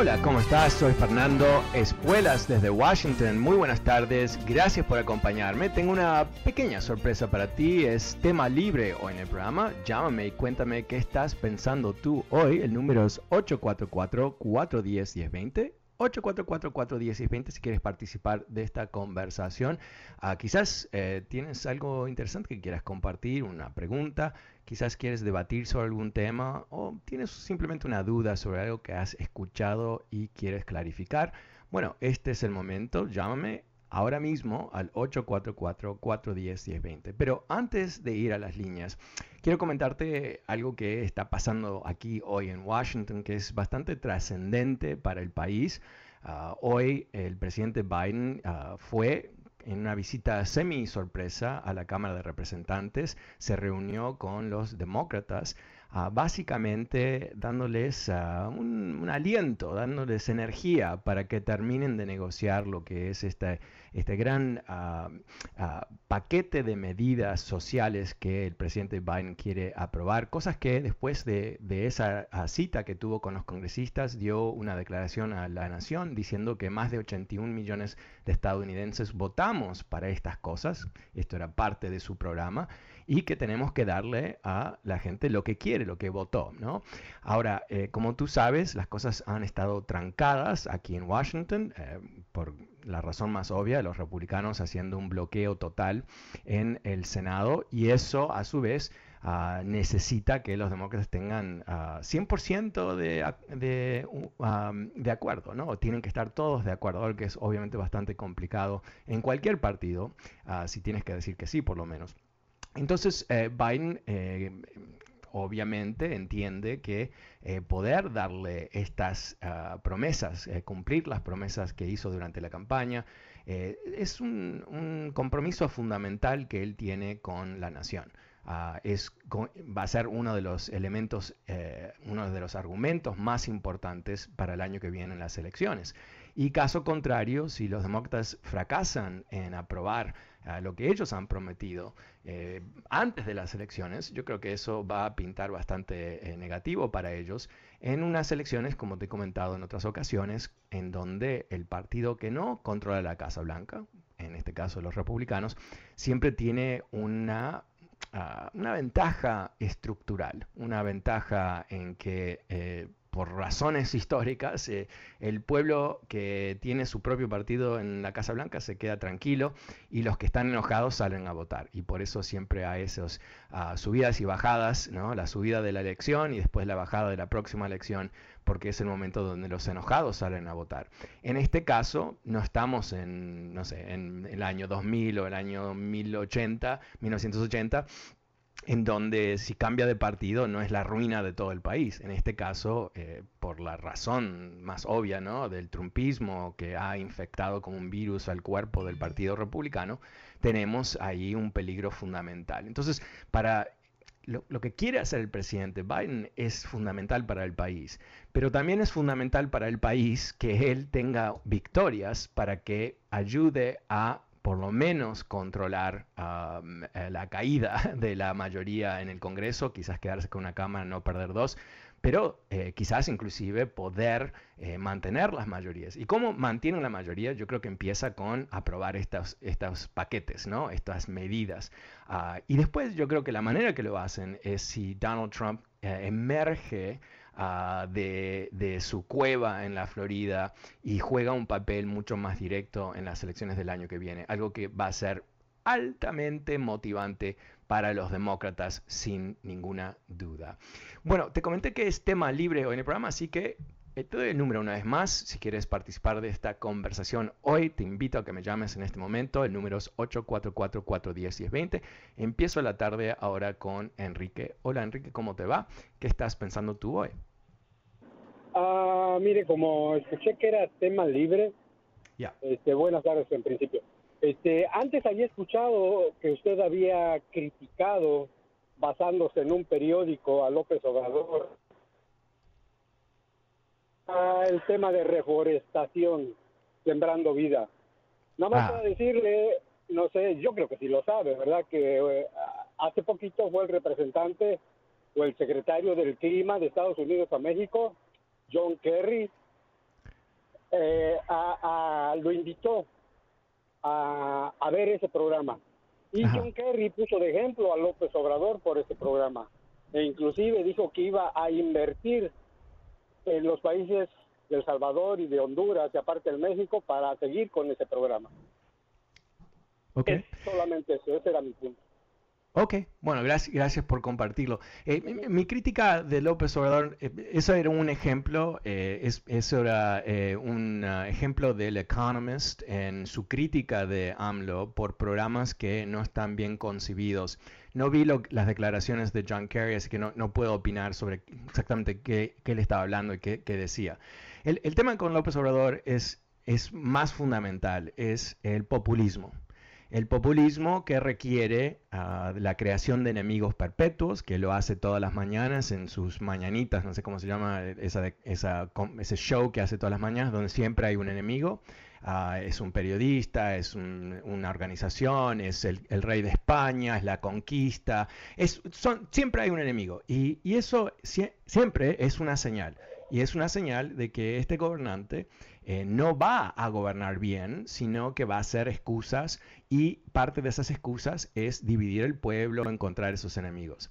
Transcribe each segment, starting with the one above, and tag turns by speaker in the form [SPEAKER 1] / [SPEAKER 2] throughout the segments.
[SPEAKER 1] Hola, ¿cómo estás? Soy Fernando Espuelas desde Washington. Muy buenas tardes, gracias por acompañarme. Tengo una pequeña sorpresa para ti, es tema libre hoy en el programa. Llámame y cuéntame qué estás pensando tú hoy. El número es 844-410-1020. 844-410-1020 si quieres participar de esta conversación. Ah, quizás eh, tienes algo interesante que quieras compartir, una pregunta, quizás quieres debatir sobre algún tema o tienes simplemente una duda sobre algo que has escuchado y quieres clarificar. Bueno, este es el momento, llámame ahora mismo al 844-410-1020. Pero antes de ir a las líneas, quiero comentarte algo que está pasando aquí hoy en Washington, que es bastante trascendente para el país. Ah, hoy el presidente Biden uh, fue en una visita semi sorpresa a la Cámara de Representantes, se reunió con los demócratas, uh, básicamente dándoles uh, un, aliento, dándoles energía para que terminen de negociar lo que es este, este gran uh, paquete de medidas sociales que el presidente Biden quiere aprobar, cosas que después de, de esa cita que tuvo con los congresistas dio una declaración a la nación diciendo que más de 81 millones de estadounidenses votamos para estas cosas, esto era parte de su programa, y que tenemos que darle a la gente lo que quiere, lo que votó. ¿no? Ahora, eh, como tú sabes, las cosas han estado trancadas aquí en Washington eh, por la razón más obvia, los republicanos haciendo un bloqueo total en el Senado y eso a su vez Uh, necesita que los demócratas tengan uh, 100% de, um, de, acuerdo, ¿no? Tienen que estar todos de acuerdo, que es obviamente bastante complicado en cualquier partido, si tienes que decir que sí, por lo menos. Entonces, eh, Biden eh, obviamente entiende que eh, poder darle estas uh, promesas, cumplir las promesas que hizo durante la campaña, es un, compromiso fundamental que él tiene con la nación. Uh, es, va a ser uno de los elementos, uno de los argumentos más importantes para el año que viene en las elecciones. Y caso contrario, si los demócratas fracasan en aprobar uh, lo que ellos han prometido eh, antes de las elecciones, yo creo que eso va a pintar bastante eh, negativo para ellos en unas elecciones, como te he comentado en otras ocasiones, en donde el partido que no controla la Casa Blanca, en este caso los republicanos, siempre tiene una Uh, una ventaja estructural, una ventaja en que eh, por razones históricas, eh, el pueblo que tiene su propio partido en la Casa Blanca se queda tranquilo y los que están enojados salen a votar. Y por eso siempre hay esas uh, subidas y bajadas, ¿no? la subida de la elección y después la bajada de la próxima elección, porque es el momento donde los enojados salen a votar. En este caso, no estamos en, no sé, en el año 2000 o el año 1080, 1980 en donde si cambia de partido no es la ruina de todo el país. En este caso, eh, por la razón más obvia ¿no? del trumpismo que ha infectado como un virus al cuerpo del Partido Republicano, tenemos ahí un peligro fundamental. Entonces, para lo, lo, que quiere hacer el presidente Biden es fundamental para el país, pero también es fundamental para el país que él tenga victorias para que ayude a por lo menos controlar eh, la caída de la mayoría en el Congreso, quizás quedarse con una Cámara, no perder dos, pero eh, quizás inclusive poder eh, mantener las mayorías. ¿Y cómo mantienen la mayoría? Yo creo que empieza con aprobar estos, estos paquetes, ¿no? estas medidas. Ah, y después yo creo que la manera que lo hacen es si Donald Trump emerge Ah, de, su cueva en la Florida y juega un papel mucho más directo en las elecciones del año que viene, algo que va a ser altamente motivante para los demócratas sin ninguna duda. Bueno, te comenté que es tema libre hoy en el programa, así que eh, te doy el número una vez más. Si quieres participar de esta conversación hoy, te invito a que me llames en este momento. El número es 844-410-1020. Empiezo la tarde ahora con Enrique. Hola Enrique, ¿cómo te va? ¿Qué estás pensando tú hoy?
[SPEAKER 2] Ah, mire, como escuché que era tema libre,
[SPEAKER 1] ya.
[SPEAKER 2] este, buenas tardes en principio. Este, antes había escuchado que usted había criticado, basándose en un periódico, a López Obrador, el tema de reforestación, sembrando vida. Nada más ah. para decirle, no sé, yo creo que sí lo sabe, ¿verdad? Que eh, hace poquito fue el representante o el secretario del clima de Estados Unidos a México John Kerry, eh, lo invitó a, ver ese programa. Y John Kerry puso de ejemplo a López Obrador por ese programa. E inclusive dijo que iba a invertir en los países de El Salvador y de Honduras y aparte del México para seguir con ese programa.
[SPEAKER 1] Okay.
[SPEAKER 2] solamente eso, ese era mi punto.
[SPEAKER 1] Ok, bueno, gracias, gracias por compartirlo. Eh, mi, crítica de López Obrador, eh, eso era un ejemplo, eh, eso era un ah, ejemplo del Economist en su crítica de AMLO por programas que no están bien concebidos. No vi las declaraciones de John Kerry, así que no, no puedo opinar sobre exactamente qué, qué le estaba hablando y qué, qué decía. El, el, tema con López Obrador es, es más fundamental, es el populismo. El populismo que requiere ah, la creación de enemigos perpetuos, que lo hace todas las mañanas en sus mañanitas, no sé cómo se llama esa, ese show que hace todas las mañanas, donde siempre hay un enemigo. Ah, es un periodista, es una organización, es el, rey de España, es la conquista, es, siempre hay un enemigo. Y, eso siempre es una señal. Y es una señal de que este gobernante eh, no va a gobernar bien, sino que va a hacer excusas y parte de esas excusas es dividir el pueblo, encontrar esos enemigos.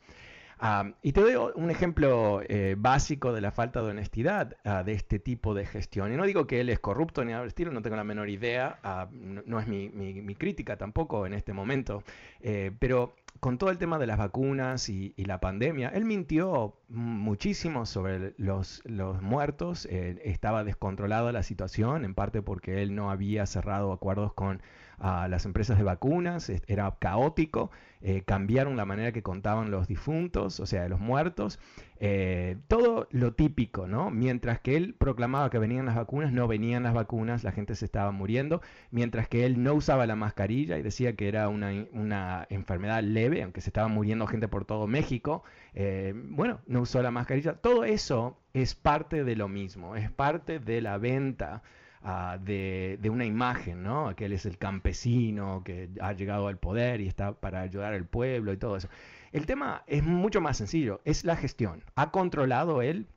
[SPEAKER 1] y te doy un ejemplo eh, básico de la falta de honestidad ah, de este tipo de gestión. Y no digo que él es corrupto ni nada del estilo, no tengo la menor idea, ah, no, es mi, crítica tampoco en este momento, eh, pero con todo el tema de las vacunas y, la pandemia, él mintió muchísimo sobre los, muertos, eh, estaba descontrolada la situación, en parte porque él no había cerrado acuerdos con a las empresas de vacunas, era caótico, eh, cambiaron la manera que contaban los difuntos, o sea, de los muertos, eh, todo lo típico, ¿no? Mientras que él proclamaba que venían las vacunas, no venían las vacunas, la gente se estaba muriendo, mientras que él no usaba la mascarilla y decía que era una, una enfermedad leve, aunque se estaba muriendo gente por todo México, eh, bueno, no usó la mascarilla, todo eso es parte de lo mismo, es parte de la venta de, una imagen, ¿no? Que él es el campesino que ha llegado al poder y está para ayudar al pueblo y todo eso. El tema es mucho más sencillo, es la gestión. ¿Ha controlado él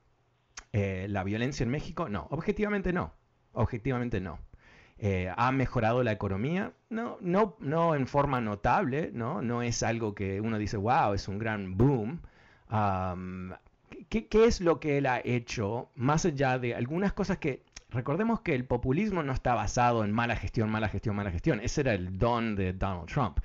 [SPEAKER 1] eh, la violencia en México? No, objetivamente no, objetivamente no. Eh, ¿Ha mejorado la economía? No, no, no en forma notable, ¿no? No es algo que uno dice, wow, es un gran boom. ¿qué, ¿Qué es lo que él ha hecho más allá de algunas cosas que recordemos que el populismo no está basado en mala gestión, mala gestión, mala gestión. Ese era el don de Donald Trump.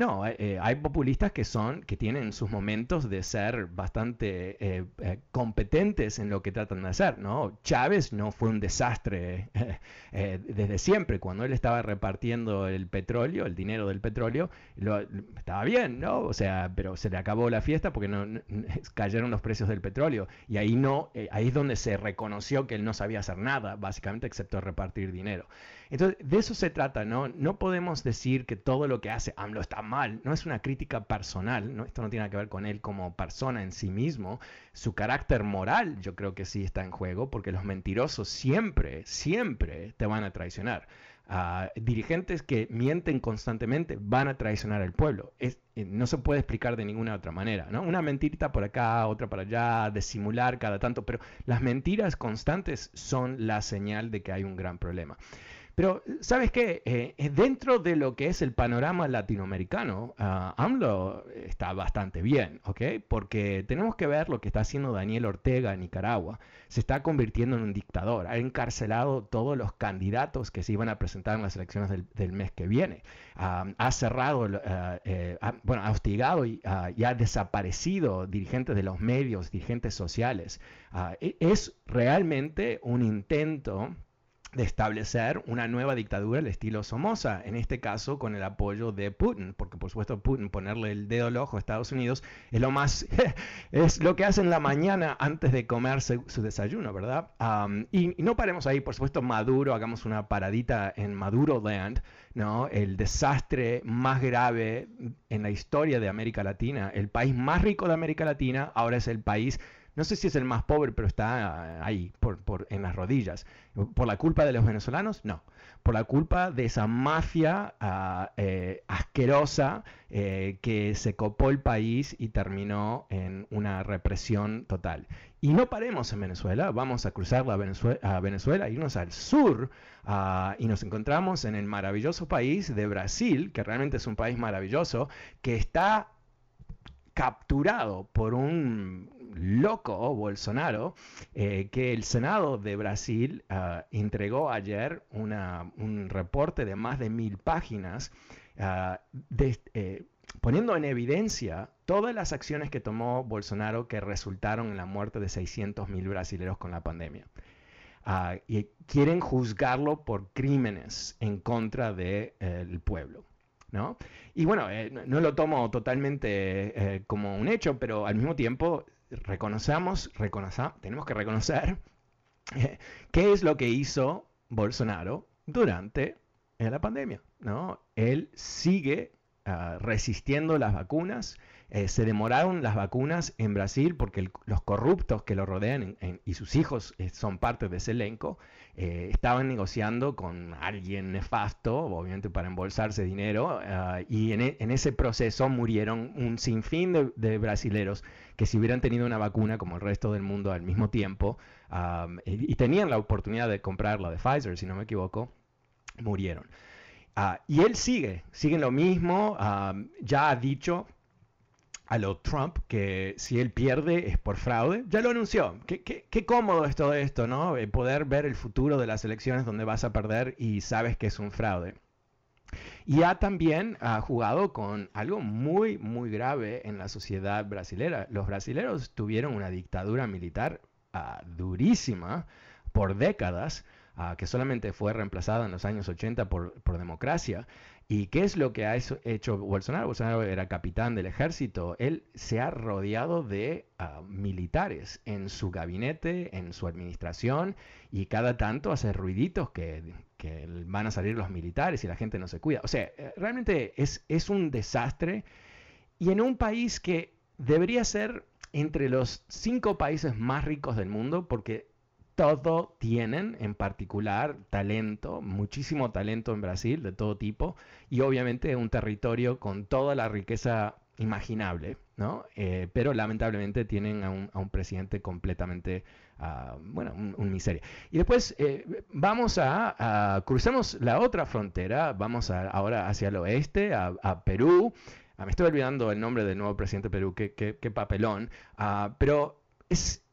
[SPEAKER 1] No, eh, eh, hay populistas que son, que tienen sus momentos de ser bastante eh, competentes en lo que tratan de hacer, ¿no? Chávez no fue un desastre desde siempre. Cuando él estaba repartiendo el petróleo, el dinero del petróleo, lo, estaba bien, ¿no? O sea, pero se le acabó la fiesta porque no, cayeron los precios del petróleo y ahí no, ahí es donde se reconoció que él no sabía hacer nada, básicamente, excepto repartir dinero. Entonces, de eso se trata, ¿no? No podemos decir que todo lo que hace AMLO está mal, no es una crítica personal, ¿no? Esto no tiene que ver con él como persona en sí mismo, su carácter moral yo creo que sí está en juego, porque los mentirosos siempre, siempre te van a traicionar. dirigentes que mienten constantemente van a traicionar al pueblo. Eh, no se puede explicar de ninguna otra manera, ¿no? Una mentirita por acá, otra para allá, de simular cada tanto, pero las mentiras constantes son la señal de que hay un gran problema. Pero, ¿sabes qué? Eh, eh, dentro de lo que es el panorama latinoamericano, uh, AMLO está bastante bien, ¿ok? Porque tenemos que ver lo que está haciendo Daniel Ortega en Nicaragua. Se está convirtiendo en un dictador. Ha encarcelado todos los candidatos que se iban a presentar en las elecciones del, mes que viene. ha cerrado, eh, bueno, ha hostigado y, y, ha desaparecido dirigentes de los medios, dirigentes sociales. E, es realmente un intento de establecer una nueva dictadura al estilo Somoza, en este caso con el apoyo de Putin, porque por supuesto Putin ponerle el dedo al ojo a Estados Unidos es lo más, es lo que hace en la mañana antes de comerse su desayuno, ¿verdad? y, no paremos ahí, por supuesto Maduro, hagamos una paradita en Maduro Land, ¿no? El desastre más grave en la historia de América Latina, el país más rico de América Latina, ahora es el país no sé si es el más pobre, pero está ahí, por, en las rodillas. ¿Por la culpa de los venezolanos? No. Por la culpa de esa mafia ah, eh, asquerosa eh, que se copó el país y terminó en una represión total. Y no paremos en Venezuela, vamos a cruzar la Venezuela, a Venezuela, irnos al sur ah, y nos encontramos en el maravilloso país de Brasil, que realmente es un país maravilloso, que está capturado por un loco Bolsonaro eh, que el Senado de Brasil ah, entregó ayer un reporte de más de mil páginas ah, eh, poniendo en evidencia todas las acciones que tomó Bolsonaro que resultaron en la muerte de 600 mil brasileños con la pandemia. Ah, y quieren juzgarlo por crímenes en contra del de, pueblo. ¿no? Y bueno, eh, no lo tomo totalmente como un hecho, pero al mismo tiempo reconocemos, tenemos que reconocer qué es lo que hizo Bolsonaro durante la pandemia. ¿no? Él sigue ah, resistiendo las vacunas. Eh, se demoraron las vacunas en Brasil porque los corruptos que lo rodean y sus hijos eh, son parte de ese elenco. Eh, estaban negociando con alguien nefasto, obviamente para embolsarse dinero, ah, y e, en, ese proceso murieron un sinfín de, de brasileros que si hubieran tenido una vacuna como el resto del mundo al mismo tiempo y, tenían la oportunidad de comprar la de Pfizer, si no me equivoco, murieron. Ah, y él sigue, sigue lo mismo, ya ha dicho a lo Trump que si él pierde es por fraude, ya lo anunció. Qué, qué, cómodo es todo esto, ¿no? Eh, poder ver el futuro de las elecciones donde vas a perder y sabes que es un fraude. Y ha también ha jugado con algo muy, muy grave en la sociedad brasilera. Los brasileños tuvieron una dictadura militar ah, durísima por décadas, ah, que solamente fue reemplazada en los años 80 por, por democracia. ¿Y qué es lo que ha hecho Bolsonaro? Bolsonaro era capitán del ejército. Él se ha rodeado de ah, militares en su gabinete, en su administración, y cada tanto hace ruiditos que, van a salir los militares y la gente no se cuida. O sea, eh, realmente es, es un desastre. Y en un país que debería ser entre los cinco países más ricos del mundo, porque todo tienen, en particular talento, muchísimo talento en Brasil de todo tipo y obviamente un territorio con toda la riqueza imaginable, ¿no? Eh, pero lamentablemente tienen a un, presidente completamente, uh, bueno, un, miseria. Y después eh, vamos a, cruzamos la otra frontera, vamos ahora hacia el oeste, a, Perú. Ah, me estoy olvidando el nombre del nuevo presidente de Perú, qué, papelón, uh, pero es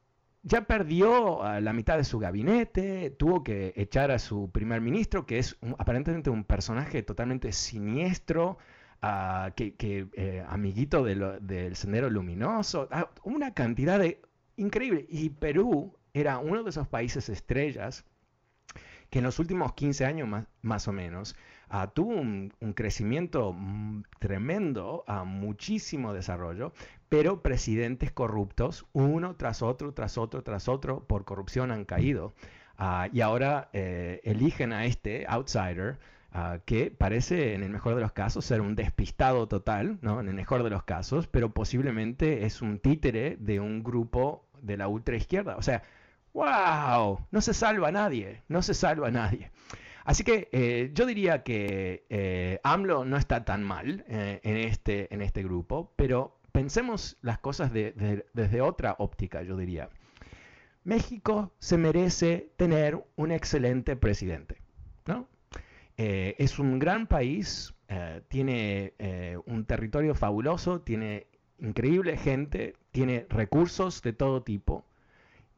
[SPEAKER 1] ya perdió la mitad de su gabinete, tuvo que echar a su primer ministro, que es aparentemente un personaje totalmente siniestro, ah, que, eh, amiguito del Sendero Luminoso, ah, una cantidad de increíble. Y Perú era uno de esos países estrellas que en los últimos 15 años más, más o menos Ah, tuvo un, crecimiento mm, tremendo, a muchísimo desarrollo, pero presidentes corruptos, uno tras otro, tras otro, tras otro, por corrupción han caído. Ah, y ahora eh, eligen a este outsider ah, que parece, en el mejor de los casos, ser un despistado total, ¿no? en el mejor de los casos, pero posiblemente es un títere de un grupo de la ultraizquierda. O sea, wow, no se salva nadie, no se salva nadie. Así que eh, yo diría que eh, AMLO no está tan mal eh, en, este, en este grupo, pero pensemos las cosas desde otra óptica, yo diría. México se merece tener un excelente presidente, ¿no? es un gran país, tiene un territorio fabuloso, tiene increíble gente, tiene recursos de todo tipo,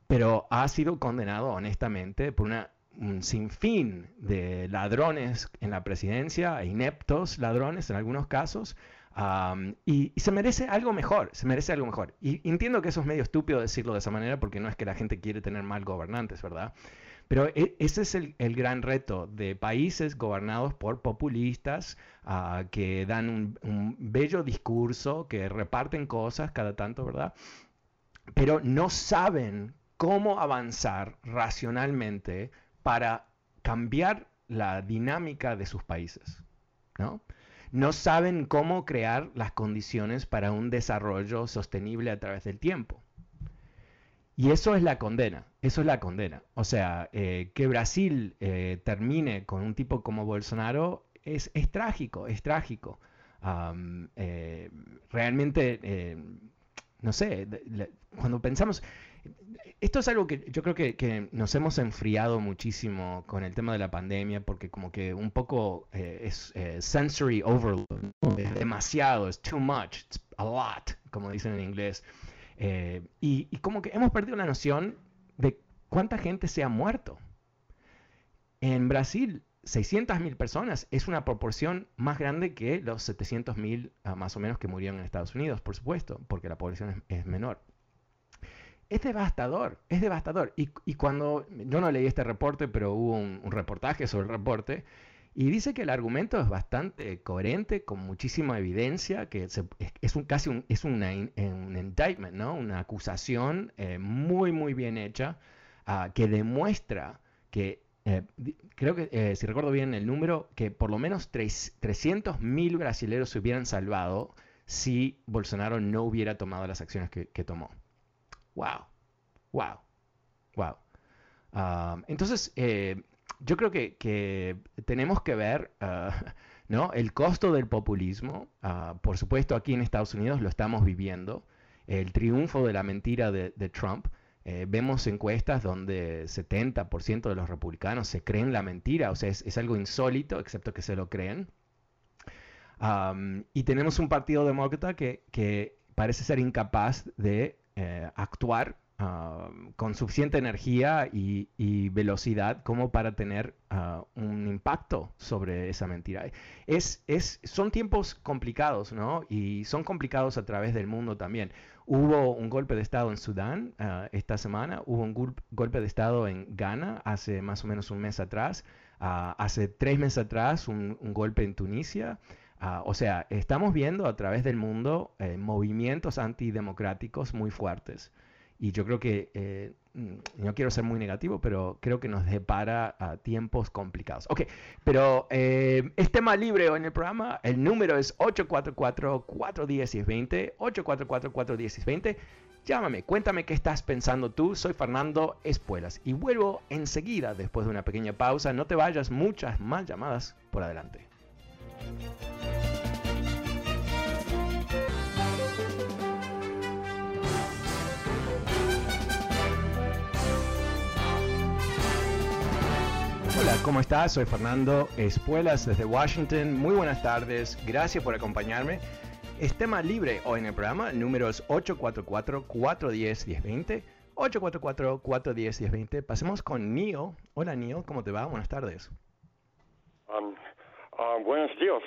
[SPEAKER 1] pero ha sido condenado honestamente por una un sinfín de ladrones en la presidencia, ineptos ladrones en algunos casos, y, se merece algo mejor, se merece algo mejor. Y entiendo que eso es medio estúpido decirlo de esa manera porque no es que la gente quiere tener mal gobernantes, ¿verdad? Pero e, ese es el, gran reto de países gobernados por populistas ah, que dan un, un, bello discurso, que reparten cosas cada tanto, ¿verdad? Pero no saben cómo avanzar racionalmente para cambiar la dinámica de sus países. ¿no? no saben cómo crear las condiciones para un desarrollo sostenible a través del tiempo. Y eso es la condena, eso es la condena. O sea, eh, que Brasil eh, termine con un tipo como Bolsonaro es, trágico, es trágico. Eh, realmente, no sé, cuando pensamos, esto es algo que yo creo que, nos hemos enfriado muchísimo con el tema de la pandemia, porque como que un poco eh, es eh, sensory overload, es demasiado, es too much, it's a lot, como dicen en inglés. Eh, y, como que hemos perdido la noción de cuánta gente se ha muerto. En Brasil, 600.000 personas es una proporción más grande que los 700.000 ah, más o menos que murieron en Estados Unidos, por supuesto, porque la población es menor es devastador, es devastador. Y, cuando, yo no leí este reporte, pero hubo un, reportaje sobre el reporte, y dice que el argumento es bastante coherente, con muchísima evidencia, que es, un, casi un, es una, un indictment, ¿no? una acusación eh, muy, muy bien hecha, ah, que demuestra que, eh, creo que, eh, si recuerdo bien el número, que por lo menos 300.000 brasileños se hubieran salvado si Bolsonaro no hubiera tomado las acciones que tomó. Wow, wow, wow. entonces, eh, yo creo que, tenemos que ver ah, ¿no? el costo del populismo. Ah, por supuesto, aquí en Estados Unidos lo estamos viviendo. El triunfo de la mentira de, Trump. Eh, vemos encuestas donde 70% de los republicanos se creen la mentira, o sea, es, algo insólito, excepto que se lo creen. y tenemos un partido demócrata que parece ser incapaz de eh, actuar ah, con suficiente energía y, velocidad como para tener ah, un impacto sobre esa mentira. Es, es, son tiempos complicados, ¿no? Y son complicados a través del mundo también. Hubo un golpe de Estado en Sudán ah, esta semana, hubo un golpe de Estado en Ghana hace más o menos un mes atrás, hace tres meses atrás un, un golpe en Tunisia. Ah, o sea, estamos viendo a través del mundo eh, movimientos antidemocráticos muy fuertes. Y yo creo que, eh, mm, no quiero ser muy negativo, pero creo que nos depara a tiempos complicados. Ok, pero eh, es tema libre en el programa. El número es 844-410-20. 844-410-20. Llámame, cuéntame qué estás pensando tú. Soy Fernando Espuelas y vuelvo enseguida después de una pequeña pausa. No te vayas, muchas más llamadas por adelante. ¿Cómo estás? Soy Fernando Espuelas desde Washington. Muy buenas tardes, gracias por acompañarme. Es tema libre hoy en el programa, números 844-410-1020. 844-410-1020. Pasemos con Neil. Hola Neil, ¿cómo te va? Buenas tardes.
[SPEAKER 3] Um, uh, buenos días.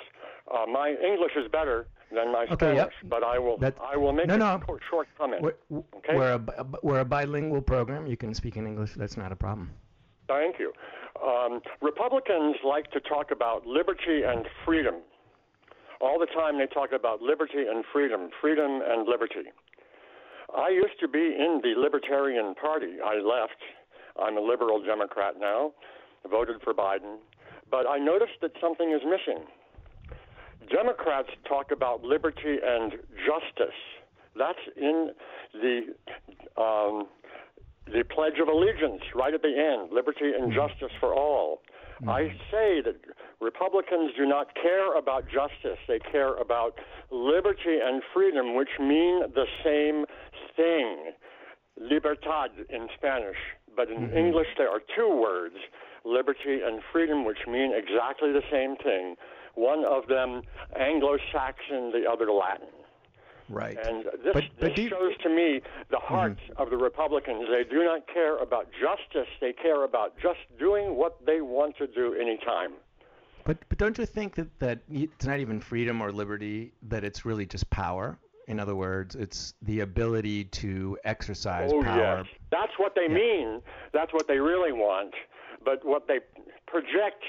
[SPEAKER 3] Uh, my English is better than my okay, Spanish, yep. but I will I will make no, no. a short comment.
[SPEAKER 1] We're, okay? we're, a, we're a bilingual program. You can speak in English. That's not a problem.
[SPEAKER 3] Thank you. Um, Republicans like to talk about liberty and freedom. All the time they talk about liberty and freedom, freedom and liberty. I used to be in the Libertarian Party. I left. I'm a liberal Democrat now, voted for Biden. But I noticed that something is missing. Democrats talk about liberty and justice. That's in the um, the Pledge of Allegiance right at the end liberty and mm-hmm. justice for all. Mm-hmm. I say that Republicans do not care about justice. They care about liberty and freedom, which mean the same thing. Libertad in Spanish. But in mm-hmm. English, there are two words liberty and freedom, which mean exactly the same thing. One of them Anglo Saxon, the other Latin.
[SPEAKER 1] Right.
[SPEAKER 3] And this, but, but this shows to me the hearts mm-hmm. of the Republicans. They do not care about justice, they care about just doing what they want to do anytime.
[SPEAKER 1] But, but don't you think that, that it's not even freedom or liberty, that it's really just power? In other words, it's the ability to exercise
[SPEAKER 3] oh,
[SPEAKER 1] power.
[SPEAKER 3] Yes. That's what they yeah. mean. That's what they really want. But what they project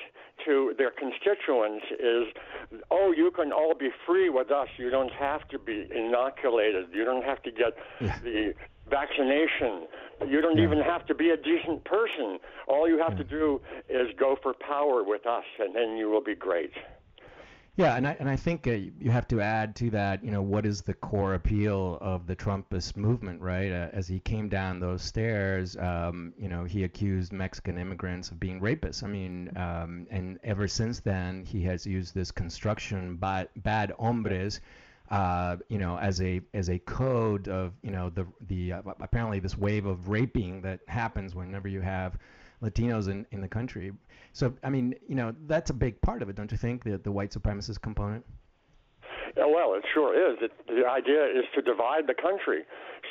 [SPEAKER 3] to their constituents is, oh, you can all be free with us. You don't have to be inoculated. You don't have to get yeah. the vaccination. You don't yeah. even have to be a decent person. All you have yeah. to do is go for power with us, and then you will be great.
[SPEAKER 1] Yeah, and I and I think uh, you have to add to that, you know, what is the core appeal of the Trumpist movement, right? Uh, as he came down those stairs, um, you know, he accused Mexican immigrants of being rapists. I mean, um, and ever since then, he has used this construction bad, bad hombres. Uh, you know, as a as a code of you know the the uh, apparently this wave of raping that happens whenever you have Latinos in, in the country. So, I mean, you know, that's a big part of it, don't you think, the, the white supremacist component?
[SPEAKER 3] Yeah, well, it sure is. It, the idea is to divide the country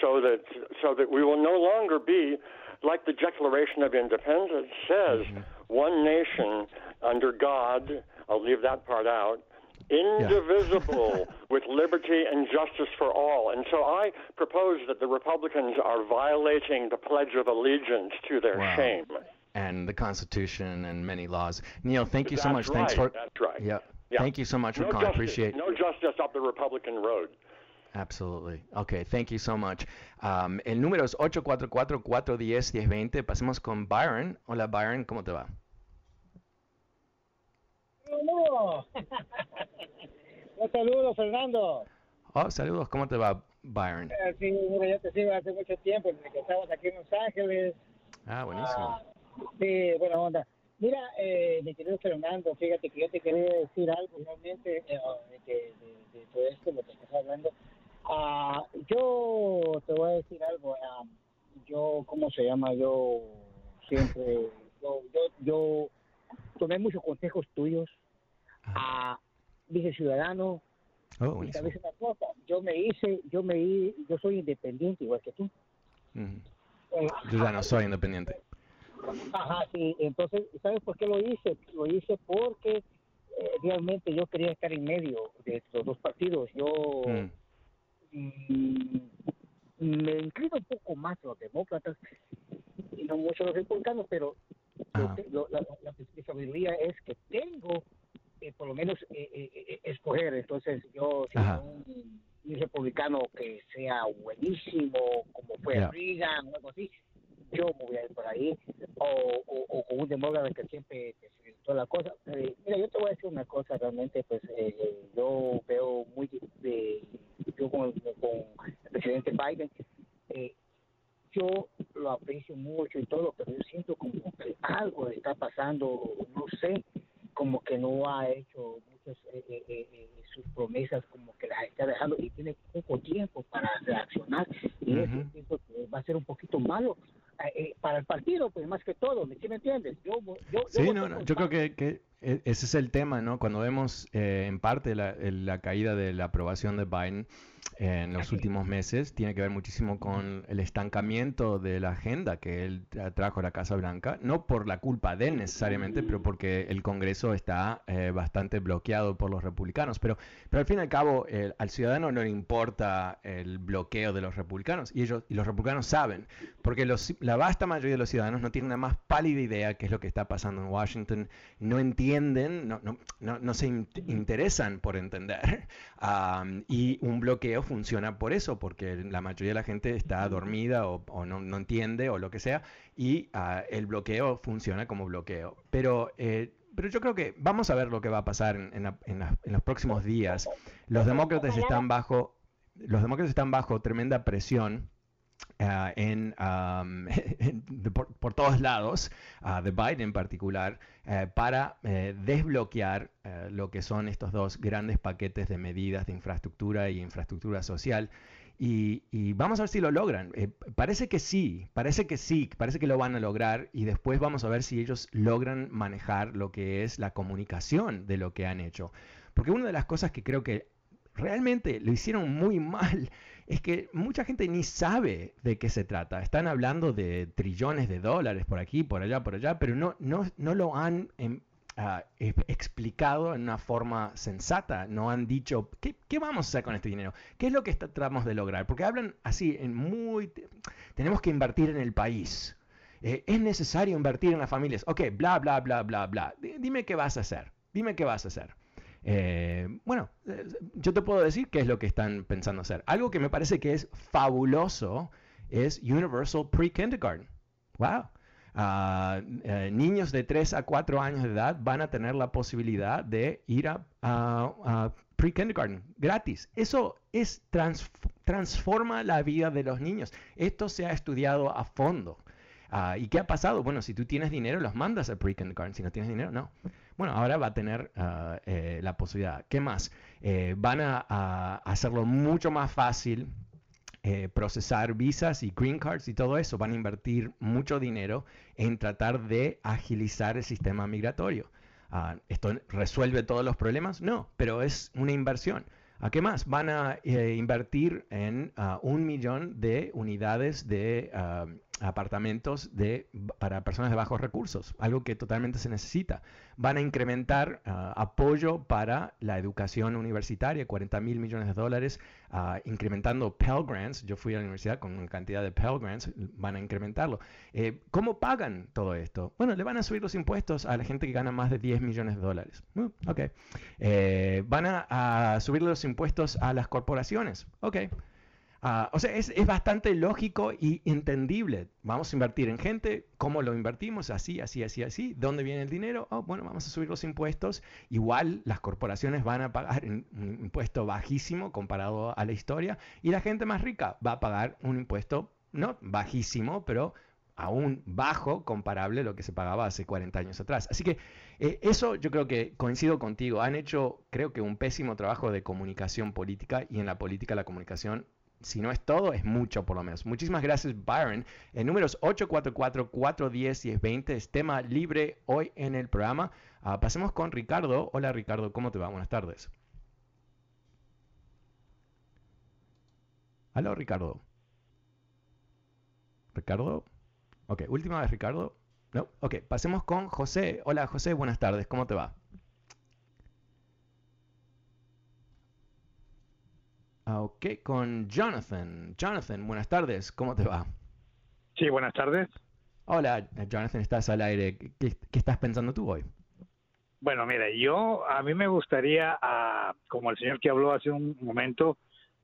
[SPEAKER 3] so that so that we will no longer be like the Declaration of Independence says, mm-hmm. one nation under God. I'll leave that part out. Indivisible yeah. with liberty and justice for all. And so I propose that the Republicans are violating the Pledge of Allegiance to their wow. shame
[SPEAKER 1] and the Constitution and many laws. Neil, thank you
[SPEAKER 3] That's
[SPEAKER 1] so much.
[SPEAKER 3] Right.
[SPEAKER 1] Thanks for
[SPEAKER 3] That's right.
[SPEAKER 1] Yeah. yeah. Thank you so much
[SPEAKER 3] no
[SPEAKER 1] for
[SPEAKER 3] calling.
[SPEAKER 1] Appreciate
[SPEAKER 3] No justice up the Republican road.
[SPEAKER 1] Absolutely. Okay, thank you so much. Um, el número es 844-410-1020. Pasemos con Byron. Hola Byron, ¿cómo te va?
[SPEAKER 4] Saludos. Un saludo, Fernando.
[SPEAKER 1] Oh, saludos, ¿cómo te va, Byron?
[SPEAKER 4] Eh, sí, mira, yo te sigo hace mucho tiempo, desde que estabas aquí en Los Ángeles.
[SPEAKER 1] Ah, buenísimo. Ah,
[SPEAKER 4] Sí, buena onda. Mira, eh, mi querido Fernando, fíjate que yo te quería decir algo realmente eh, de, de, todo esto, lo que estás hablando. Ah, yo te voy a decir algo. Ah, yo, ¿cómo se llama? Yo siempre, yo, yo, yo tomé muchos consejos tuyos. Ah, dije ciudadano.
[SPEAKER 1] Oh,
[SPEAKER 4] y una cosa, yo me hice, yo me yo soy independiente igual que tú.
[SPEAKER 1] Eh, yo ya no soy independiente.
[SPEAKER 4] Ajá, sí, entonces, ¿sabes por qué lo hice? Lo hice porque eh, realmente yo quería estar en medio de los dos partidos. Yo mm. mm, me inclino un poco más a los demócratas y no mucho a los republicanos, pero lo, la, responsabilidad es que tengo eh, por lo menos eh, escoger. Entonces, yo, si un, un, republicano que sea buenísimo, como fue Reagan o algo así, yo me voy a ir por ahí, o, o, con un demócrata que siempre toda la cosa. Eh, mira, yo te voy a decir una cosa, realmente, pues eh, eh, yo veo muy, yo con, con, el presidente Biden, yo lo aprecio mucho y todo, pero yo siento como que algo está pasando, no sé, como que no ha hecho muchas sus promesas, como que las está dejando y tiene poco tiempo para reaccionar y eso siento que va a ser un poquito malo eh, para el partido, pues más que todo, ¿sí me entiendes? Yo, yo,
[SPEAKER 1] sí, no, no, yo creo que, que, e, ese es el tema, ¿no? Cuando vemos eh, en parte la, la, caída de la aprobación de Biden, en los últimos meses tiene que ver muchísimo con el estancamiento de la agenda que él trajo a la Casa Blanca, no por la culpa de él necesariamente, pero porque el Congreso está eh, bastante bloqueado por los republicanos. Pero, pero al fin y al cabo, al ciudadano no le importa el bloqueo de los republicanos y ellos y los republicanos saben, porque los, la vasta mayoría de los ciudadanos no tienen la más pálida idea qué es lo que está pasando en Washington, no entienden, no, no, no, no se interesan por entender, y un bloqueo funciona por eso, porque la mayoría de la gente está dormida o, no, entiende o lo que sea, y ah, el bloqueo funciona como bloqueo. Pero, eh, pero yo creo que vamos a ver lo que va a pasar en, los próximos días. Los demócratas están bajo, los demócratas están bajo tremenda presión en, por, todos lados, de Biden en particular, para desbloquear lo que son estos dos grandes paquetes de medidas de infraestructura y infraestructura social y, vamos a ver si lo logran. Eh, parece que sí, parece que sí, parece que lo van a lograr y después vamos a ver si ellos logran manejar lo que es la comunicación de lo que han hecho. Porque una de las cosas que creo que realmente lo hicieron muy mal es que mucha gente ni sabe de qué se trata. Están hablando de trillones de dólares por aquí, por allá, por allá, pero no, no, no lo han em, Ah, explicado en una forma sensata, no han dicho ¿qué, ¿qué, vamos a hacer con este dinero, qué es lo que tratamos de lograr, porque hablan así en muy, tenemos que invertir en el país, eh, es necesario invertir en las familias, ok, bla, bla, bla, bla, bla, dime qué vas a hacer, dime qué vas a hacer. Eh, bueno, eh, yo te puedo decir qué es lo que están pensando hacer. Algo que me parece que es fabuloso es Universal Pre-Kindergarten. Wow. Eh, niños de 3 a 4 años de edad van a tener la posibilidad de ir a, pre-kindergarten gratis. Eso es transforma la vida de los niños. Esto se ha estudiado a fondo. Ah, ¿Y qué ha pasado? Bueno, si tú tienes dinero, los mandas a pre-kindergarten. Si no tienes dinero, no. Bueno, ahora va a tener ah, eh, la posibilidad. ¿Qué más? Eh, van a hacerlo mucho más fácil eh, procesar visas y green cards y todo eso. Van a invertir mucho dinero en tratar de agilizar el sistema migratorio. Ah, ¿Esto resuelve todos los problemas? No, pero es una inversión. ¿A qué más? Van a invertir en ah, un millón de unidades de apartamentos para personas de bajos recursos, algo que totalmente se necesita. Van a incrementar ah, apoyo para la educación universitaria, 40 mil millones de dólares, uh, incrementando Pell Grants. Yo fui a la universidad con una cantidad de Pell Grants, van a incrementarlo. Eh, ¿Cómo pagan todo esto? Bueno, le van a subir los impuestos a la gente que gana más de 10 millones de dólares. Uh, ok. Eh, van a, a subir los impuestos a las corporaciones. Ok. Ah, o sea, es, bastante lógico y entendible. Vamos a invertir en gente, ¿cómo lo invertimos? Así, así, así, así. ¿Dónde viene el dinero? Oh, bueno, vamos a subir los impuestos. Igual las corporaciones van a pagar un impuesto bajísimo comparado a la historia y la gente más rica va a pagar un impuesto, no bajísimo, pero aún bajo comparable a lo que se pagaba hace 40 años atrás. Así que eh, eso yo creo que coincido contigo. Han hecho, creo que, un pésimo trabajo de comunicación política y en la política la comunicación si no es todo, es mucho por lo menos. Muchísimas gracias, Byron. En números 844-410-1020 es tema libre hoy en el programa. Ah, pasemos con Ricardo. Hola, Ricardo, ¿cómo te va? Buenas tardes. Hola, Ricardo. ¿Ricardo? Ok, última vez, Ricardo. No, ok, pasemos con José. Hola, José, buenas tardes, ¿cómo te va? Ok, con Jonathan. Jonathan, buenas tardes, ¿cómo te va?
[SPEAKER 5] Sí, buenas tardes.
[SPEAKER 1] Hola, Jonathan, estás al aire. ¿Qué, estás pensando tú hoy?
[SPEAKER 5] Bueno, mira, yo a mí me gustaría, ah, como el señor que habló hace un momento,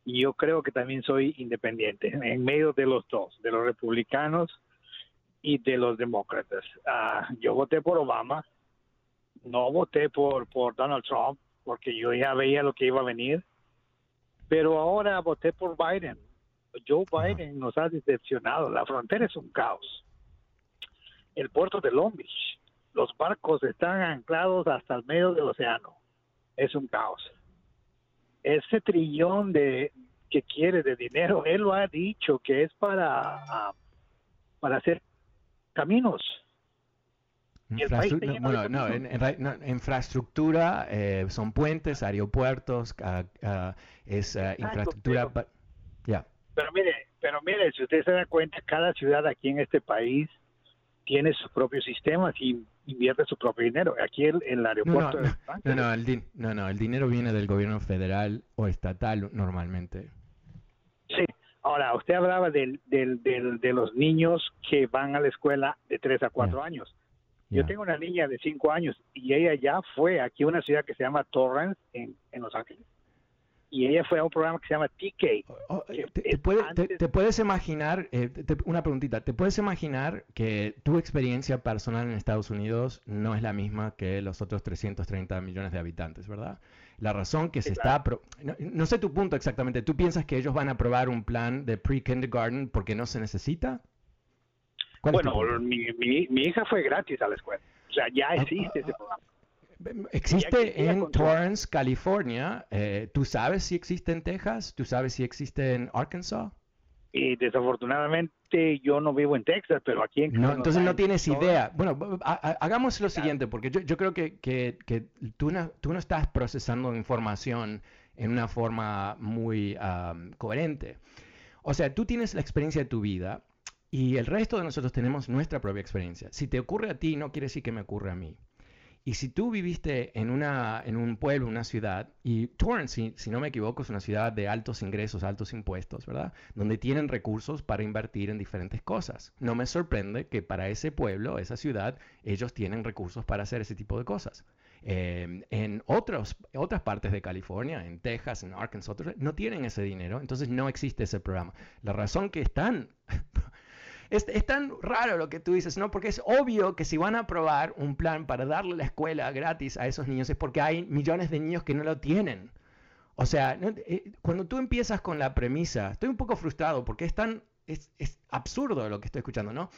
[SPEAKER 5] yo creo que también soy independiente, en medio de los dos, de los republicanos y de los demócratas. Ah, yo voté por Obama, no voté por, por Donald Trump, porque yo ya veía lo que iba a venir pero ahora voté por Biden. Joe Biden nos ha decepcionado. La frontera es un caos. El puerto de Long Beach, los barcos están anclados hasta el medio del océano. Es un caos. Ese trillón de que quiere de dinero, él lo ha dicho que es para, ah, para hacer caminos
[SPEAKER 1] bueno, no, en, infraestructura eh, son puentes, aeropuertos, es eh, infraestructura.
[SPEAKER 5] ya. Pero mire, pero mire, si usted se da cuenta, cada ciudad aquí en este país tiene sus propios sistemas y invierte su propio dinero. Aquí el, el aeropuerto.
[SPEAKER 1] No, no, el no, no, el dinero viene del gobierno federal o estatal normalmente.
[SPEAKER 5] Sí. Ahora, usted hablaba del, del, del, de los niños que van a la escuela de 3 a 4 años. Yo tengo una niña de 5 años y ella ya fue aquí a una ciudad que se llama Torrance en, Los Ángeles. Y ella fue a un programa que se llama TK.
[SPEAKER 1] te, puedes imaginar, eh, una preguntita, ¿te puedes imaginar que tu experiencia personal en Estados Unidos no es la misma que los otros 330 millones de habitantes, verdad? La razón que se está... No, sé tu punto exactamente. ¿Tú piensas que ellos van a aprobar un plan de pre-kindergarten porque no se necesita?
[SPEAKER 5] Bueno, mi, mi, hija fue gratis a la escuela. O sea, ya ah, existe ese programa.
[SPEAKER 1] Existe en Torrance, California. Eh, ¿Tú sabes si existe en Texas? ¿Tú sabes si existe en Arkansas?
[SPEAKER 5] Y desafortunadamente yo no vivo en Texas, pero aquí en...
[SPEAKER 1] No, entonces no tienes idea. Bueno, hagamos lo siguiente, porque yo, creo que, que, tú, no, tú, no, estás procesando información en una forma muy coherente. O sea, tú tienes la experiencia de tu vida y el resto de nosotros tenemos nuestra propia experiencia. Si te ocurre a ti, no quiere decir que me ocurra a mí. Y si tú viviste en, una, en un pueblo, una ciudad, y Torrance, si, no me equivoco, es una ciudad de altos ingresos, altos impuestos, ¿verdad? Donde tienen recursos para invertir en diferentes cosas. No me sorprende que para ese pueblo, esa ciudad, ellos tienen recursos para hacer ese tipo de cosas. Em, en otros, otras partes de California, en Texas, en Arkansas, no tienen ese dinero, entonces no existe ese programa. La razón que están es, tan raro lo que tú dices, ¿no? Porque es obvio que si van a aprobar un plan para darle la escuela gratis a esos niños es porque hay millones de niños que no lo tienen. O sea, eh, cuando tú empiezas con la premisa, estoy un poco frustrado porque es tan, es, absurdo lo que estoy escuchando, ¿no?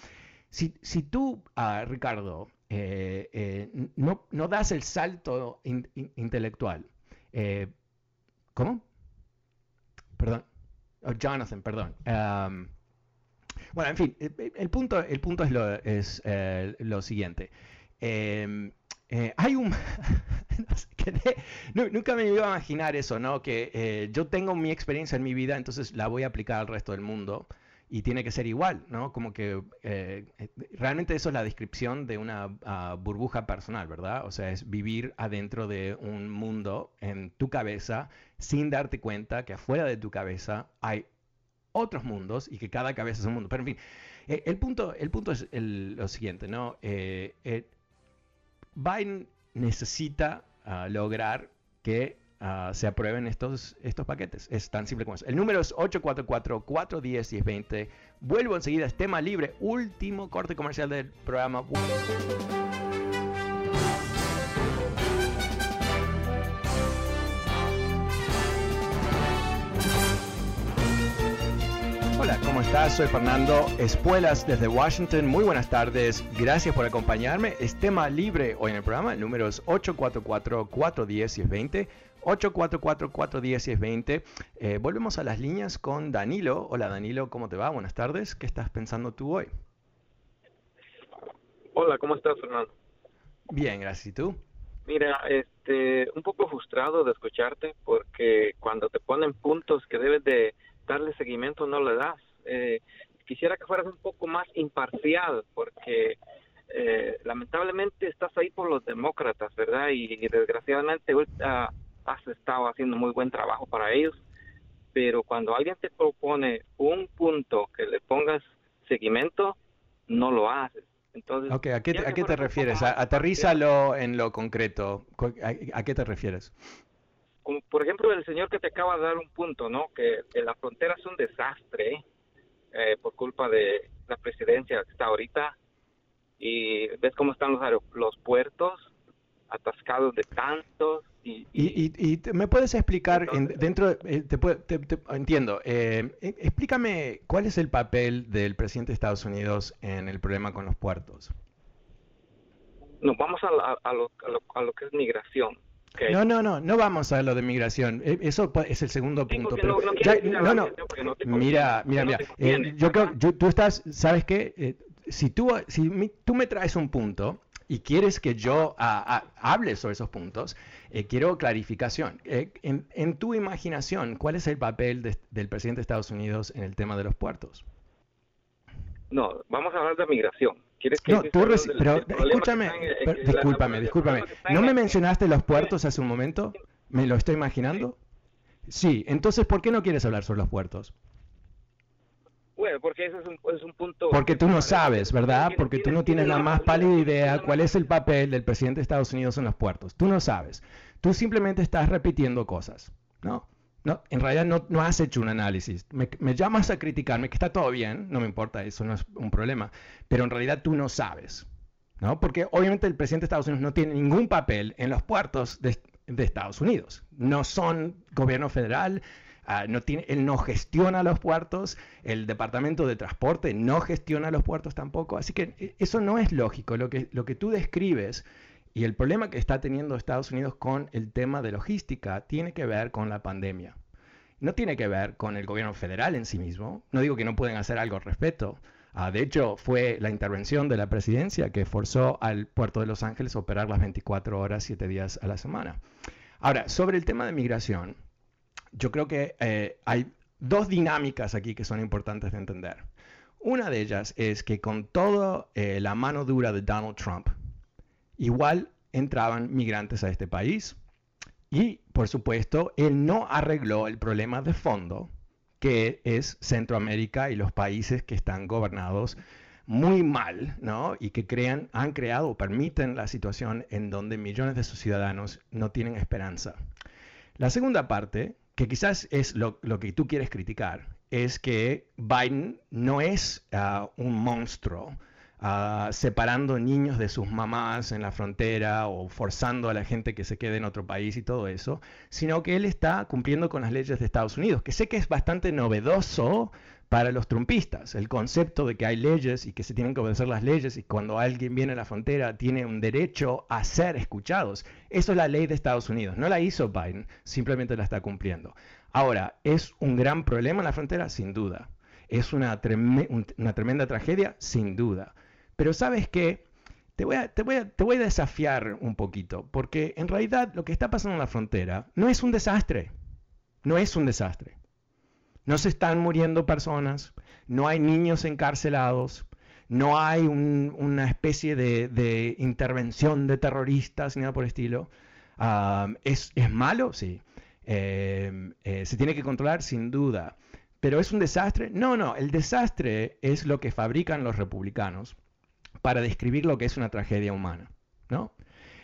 [SPEAKER 1] Si, si tú, ah, Ricardo, eh, eh, no, no, das el salto intelectual, ¿cómo? Perdón, oh, Jonathan, perdón. Bueno, en fin, eh, eh, el punto, el punto es lo, eh, siguiente. Em, hay un... nunca me iba a imaginar eso, ¿no? Que yo tengo mi experiencia en mi vida, entonces la voy a aplicar al resto del mundo y tiene que ser igual, ¿no? Como que realmente eso es la descripción de una ah, burbuja personal, ¿verdad? O sea, es vivir adentro de un mundo en tu cabeza sin darte cuenta que afuera de tu cabeza hay otros mundos y que cada cabeza es un mundo. Pero en fin, eh, el, punto, el punto es lo siguiente, ¿no? Eh, eh, Biden necesita ah, lograr que ah, se aprueben estos, estos paquetes. Es tan simple como eso. El número es 844-410-1020. Vuelvo enseguida, es tema libre, último corte comercial del programa. ¿Cómo estás? Soy Fernando Espuelas desde Washington. Muy buenas tardes. Gracias por acompañarme. Es tema libre hoy en el programa. El número es 844-410-1020. 844-410-1020. Eh, volvemos a las líneas con Danilo. Hola Danilo, ¿cómo te va? Buenas tardes. ¿Qué estás pensando tú hoy?
[SPEAKER 6] Hola, ¿cómo estás, Fernando?
[SPEAKER 1] Bien, gracias. ¿Y tú?
[SPEAKER 6] Mira, este, un poco frustrado de escucharte porque cuando te ponen puntos que debes de darle seguimiento no le das. Eh, quisiera que fueras un poco más imparcial, porque eh, lamentablemente estás ahí por los demócratas, ¿verdad? Y, desgraciadamente has estado haciendo muy buen trabajo para ellos, pero cuando alguien te propone un punto que le pongas seguimiento, no lo haces. Entonces,
[SPEAKER 1] okay, ¿a qué, ¿a qué te refieres? Aterrízalo en lo concreto. ¿A qué te refieres?
[SPEAKER 6] como por ejemplo el señor que te acaba de dar un punto, ¿no? Que, la frontera es un desastre eh, por culpa de la presidencia que está ahorita. Y ves cómo están los, los puertos atascados de tantos y,
[SPEAKER 1] y, me puedes explicar dentro eh, te, entiendo eh, e, explícame cuál es el papel del presidente de Estados Unidos en el problema con los puertos
[SPEAKER 6] nos vamos a, a, lo, a lo que es migración
[SPEAKER 1] no, no, no, no vamos a lo de migración. E, eso es el segundo punto. Pero no, no, mira, mira, mira. Eh, yo creo, tú estás, ¿sabes qué? Eh, si tú, si tú me traes un punto y quieres que yo hable sobre esos puntos, eh, quiero clarificación. En, tu imaginación, ¿cuál es el papel del presidente de Estados Unidos en el tema de los puertos?
[SPEAKER 6] No, vamos a hablar de migración
[SPEAKER 1] no, tú pero escúchame, discúlpame, discúlpame. ¿No me mencionaste los puertos hace un momento? ¿Me lo estoy imaginando? Sí, entonces, ¿por qué no quieres hablar sobre los puertos?
[SPEAKER 6] Bueno, porque ese es un, es un punto...
[SPEAKER 1] Porque tú no sabes, ¿verdad? Porque tú no tienes la más pálida idea cuál es el papel del presidente de Estados Unidos en los puertos. Tú no sabes. Tú simplemente estás repitiendo cosas, ¿no? No, en realidad no, has hecho un análisis. Me, llamas a criticarme, que está todo bien, no me importa, eso no es un problema, pero en realidad tú no sabes. ¿no? Porque obviamente el presidente de Estados Unidos no tiene ningún papel en los puertos de Estados Unidos. No son gobierno federal, ah, no tiene, él no gestiona los puertos, el Departamento de Transporte no gestiona los puertos tampoco, así que eh, eso no es lógico. Lo que, lo que tú describes y el problema que está teniendo Estados Unidos con el tema de logística tiene que ver con la pandemia. No tiene que ver con el gobierno federal en sí mismo. No digo que no pueden hacer algo al respecto. Ah, de hecho, fue la intervención de la presidencia que forzó al puerto de Los Ángeles a operar las 24 horas, 7 días a la semana. Ahora, sobre el tema de migración, yo creo que eh, hay dos dinámicas aquí que son importantes de entender. Una de ellas es que con toda eh, la mano dura de Donald Trump, igual entraban migrantes a este país y, por supuesto, él no arregló el problema de fondo, que es Centroamérica y los países que están gobernados muy mal, ¿no? Y que crean, han creado o permiten la situación en donde millones de sus ciudadanos no tienen esperanza. La segunda parte, que quizás es lo, que tú quieres criticar, es que Biden no es ah, un monstruo Ah, separando niños de sus mamás en la frontera o forzando a la gente que se quede en otro país y todo eso, sino que él está cumpliendo con las leyes de Estados Unidos, que sé que es bastante novedoso para los trumpistas, el concepto de que hay leyes y que se tienen que obedecer las leyes y cuando alguien viene a la frontera tiene un derecho a ser escuchados. Eso es la ley de Estados Unidos, no la hizo Biden, simplemente la está cumpliendo. Ahora, ¿es un gran problema en la frontera? Sin duda. ¿Es una, una tremenda tragedia? Sin duda. Pero sabes qué, te voy, a, te, voy a, te voy a desafiar un poquito, porque en realidad lo que está pasando en la frontera no es un desastre, no es un desastre. No se están muriendo personas, no hay niños encarcelados, no hay una especie de, intervención de terroristas ni nada por el estilo. Ah, ¿es, malo? Sí. Eh, eh, ¿Se tiene que controlar? Sin duda. ¿Pero es un desastre? No, no. El desastre es lo que fabrican los republicanos para describir lo que es una tragedia humana. ¿no?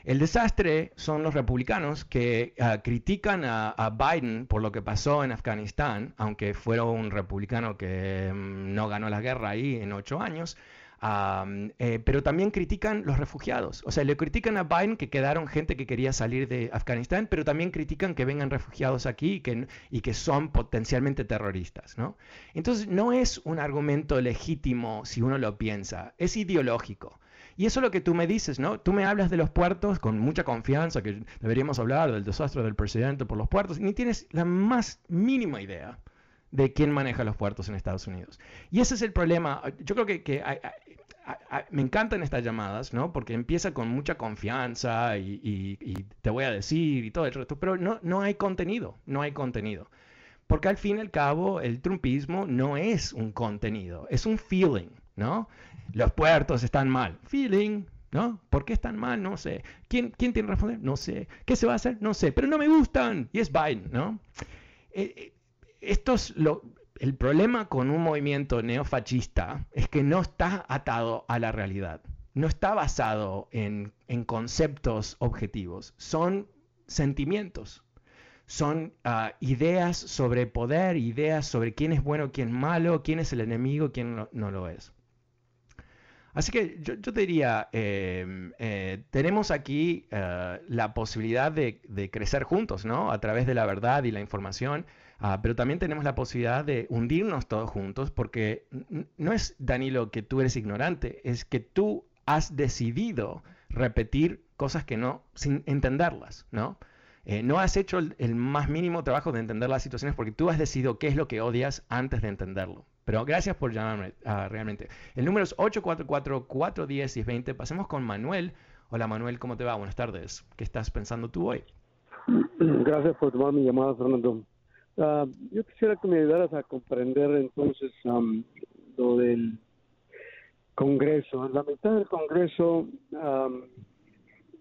[SPEAKER 1] El desastre son los republicanos que ah, critican a, Biden por lo que pasó en Afganistán, aunque fuera un republicano que mm, no ganó la guerra ahí en ocho años, eh, pero también critican los refugiados. O sea, le critican a Biden que quedaron gente que quería salir de Afganistán, pero también critican que vengan refugiados aquí y que, y que son potencialmente terroristas. ¿no? Entonces, no es un argumento legítimo si uno lo piensa, es ideológico. Y eso es lo que tú me dices, ¿no? Tú me hablas de los puertos con mucha confianza, que deberíamos hablar del desastre del presidente por los puertos, y ni tienes la más mínima idea de quién maneja los puertos en Estados Unidos. Y ese es el problema. Yo creo que, me encantan estas llamadas, ¿no? Porque empieza con mucha confianza y, te voy a decir y todo el resto, pero no, no hay contenido, no hay contenido. Porque al fin y al cabo el trumpismo no es un contenido, es un feeling, ¿no? Los puertos están mal. Feeling, ¿no? ¿Por qué están mal? No sé. ¿Quién, quién tiene responder? No sé. ¿Qué se va a hacer? No sé. Pero no me gustan. Y es Biden, ¿no? Eh, eh, esto es lo, el problema con un movimiento neofascista es que no está atado a la realidad, no está basado en, conceptos objetivos, son sentimientos, son ah, ideas sobre poder, ideas sobre quién es bueno, quién es malo, quién es el enemigo, quién no, lo es. Así que yo, te diría, em, eh, tenemos aquí eh, la posibilidad de, de, crecer juntos, ¿no? A través de la verdad y la información. Ah, pero también tenemos la posibilidad de hundirnos todos juntos porque no es, Danilo, que tú eres ignorante, es que tú has decidido repetir cosas que no, sin entenderlas, ¿no? Eh, no has hecho el, más mínimo trabajo de entender las situaciones porque tú has decidido qué es lo que odias antes de entenderlo. Pero gracias por llamarme, ah, realmente. El número es 844-410-1020. Pasemos con Manuel. Hola Manuel, ¿cómo te va? Buenas tardes. ¿Qué estás pensando tú hoy?
[SPEAKER 2] Gracias por tomar mi llamada, Fernando. Ah, yo quisiera que me ayudaras a comprender entonces lo del Congreso. La mitad del Congreso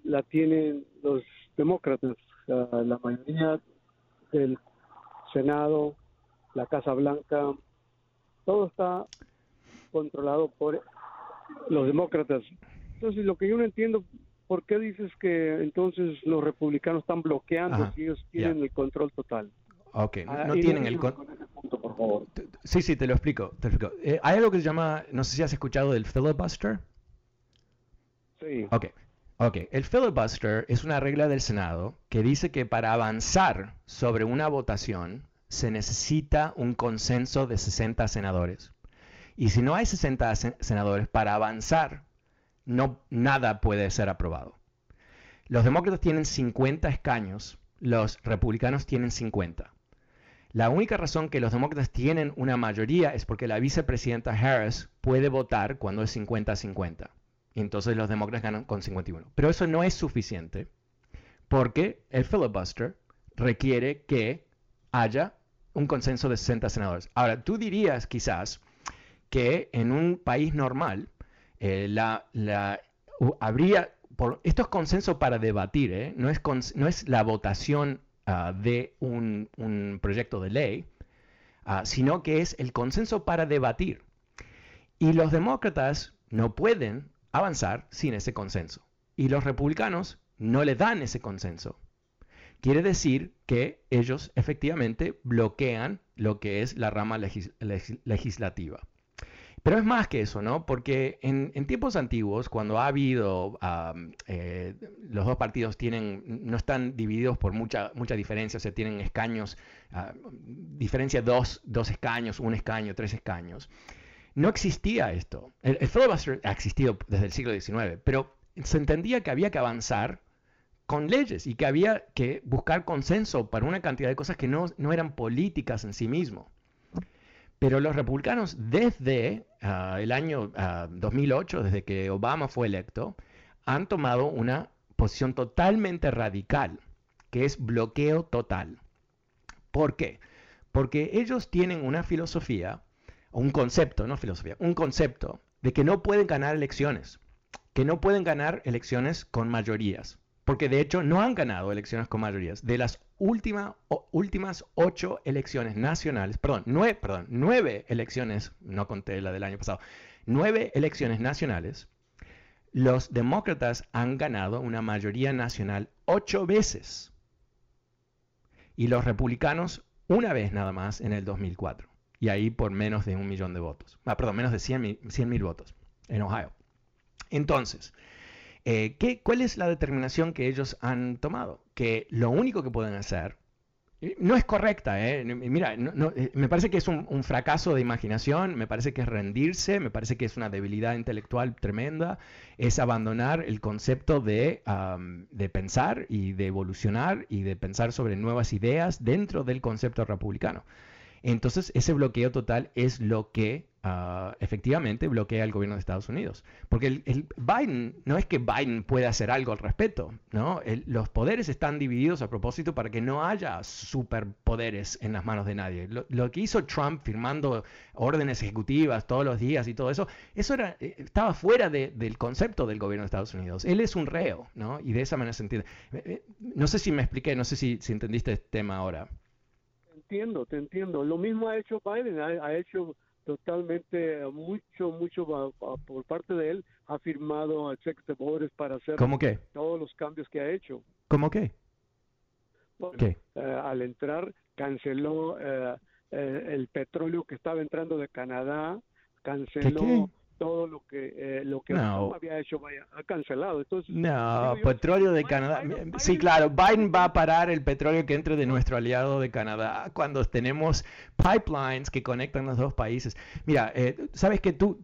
[SPEAKER 2] la tienen los demócratas, la mayoría del Senado, la Casa Blanca, todo está controlado por los demócratas. Entonces, lo que yo no entiendo, ¿por qué dices que entonces los republicanos están bloqueando si ellos tienen el control total?
[SPEAKER 1] Ok, ah, no tienen el... Sí, sí, te lo explico. Eh, hay algo que se llama, no sé si has escuchado del filibuster.
[SPEAKER 2] Sí.
[SPEAKER 1] Ok. Ok, el filibuster es una regla del Senado que dice que para avanzar sobre una votación se necesita un consenso de 60 senadores. Y si no hay 60 senadores para avanzar, no, nada puede ser aprobado. Los demócratas tienen 50 escaños, los republicanos tienen 50. La única razón que los demócratas tienen una mayoría es porque la vicepresidenta Harris puede votar cuando es 50-50. Y entonces los demócratas ganan con 51. Pero eso no es suficiente porque el filibuster requiere que haya un consenso de 60 senadores. Ahora, tú dirías quizás que en un país normal eh, habría, por, esto es consenso para debatir, ¿eh? no, es no es la votación ah, de un, proyecto de ley, ah, sino que es el consenso para debatir. Y los demócratas no pueden avanzar sin ese consenso. Y los republicanos no le dan ese consenso. Quiere decir que ellos efectivamente bloquean lo que es la rama legislativa. Pero es más que eso, ¿no? Porque en, tiempos antiguos, cuando ha habido, eh, los dos partidos tienen, no están divididos por mucha, mucha diferencia, o sea, tienen escaños, uh, diferencia dos, dos escaños, un escaño, tres escaños. No existía esto. El, el filibuster ha existido desde el siglo XIX, pero se entendía que había que avanzar con leyes y que había que buscar consenso para una cantidad de cosas que no, no eran políticas en sí mismo. Pero los republicanos desde ah, el año 2008, ah, desde que Obama fue electo, han tomado una posición totalmente radical, que es bloqueo total. ¿Por qué? Porque ellos tienen una filosofía, un concepto, no filosofía, un concepto de que no pueden ganar elecciones, que no pueden ganar elecciones con mayorías porque de hecho no han ganado elecciones con mayorías. De las últimas ocho elecciones nacionales, perdón nueve, perdón, nueve elecciones, no conté la del año pasado, nueve elecciones nacionales, los demócratas han ganado una mayoría nacional ocho veces. Y los republicanos una vez nada más en el 2004. Y ahí por menos de un millón de votos. Ah, perdón, menos de 100 mil votos en Ohio. Entonces, eh, ¿Cuál es la determinación que ellos han tomado? Que lo único que pueden hacer no es correcta, ¿eh? Mira, eh, me parece que es un, fracaso de imaginación, me parece que es rendirse, me parece que es una debilidad intelectual tremenda, es abandonar el concepto de, de pensar y de evolucionar y de pensar sobre nuevas ideas dentro del concepto republicano. Entonces, ese bloqueo total es lo que ah, efectivamente bloquea al gobierno de Estados Unidos. Porque el, Biden, no es que Biden pueda hacer algo al respecto, ¿no? los poderes están divididos a propósito para que no haya superpoderes en las manos de nadie. Lo, que hizo Trump firmando órdenes ejecutivas todos los días y todo eso, eso era, eh, estaba fuera del concepto del gobierno de Estados Unidos. Él es un reo, ¿no? Y de esa manera se entiende. Eh, eh, no sé si me expliqué, no sé si, si entendiste este tema ahora
[SPEAKER 2] entiendo, te entiendo. Lo mismo ha hecho Biden, ha, hecho totalmente mucho, mucho por parte de él, ha firmado a cheques de borders para hacer todos los cambios que ha hecho.
[SPEAKER 1] ¿Cómo qué?
[SPEAKER 2] ¿Qué? Eh, al entrar canceló eh, eh, el petróleo que estaba entrando de Canadá, canceló todo lo que eh, lo que había hecho vaya, ha cancelado. Entonces,
[SPEAKER 1] no, petróleo de Canadá. sí, claro, Biden va a parar el petróleo que entre de nuestro aliado de Canadá cuando tenemos pipelines que conectan los dos países. Mira, eh, sabes que tú,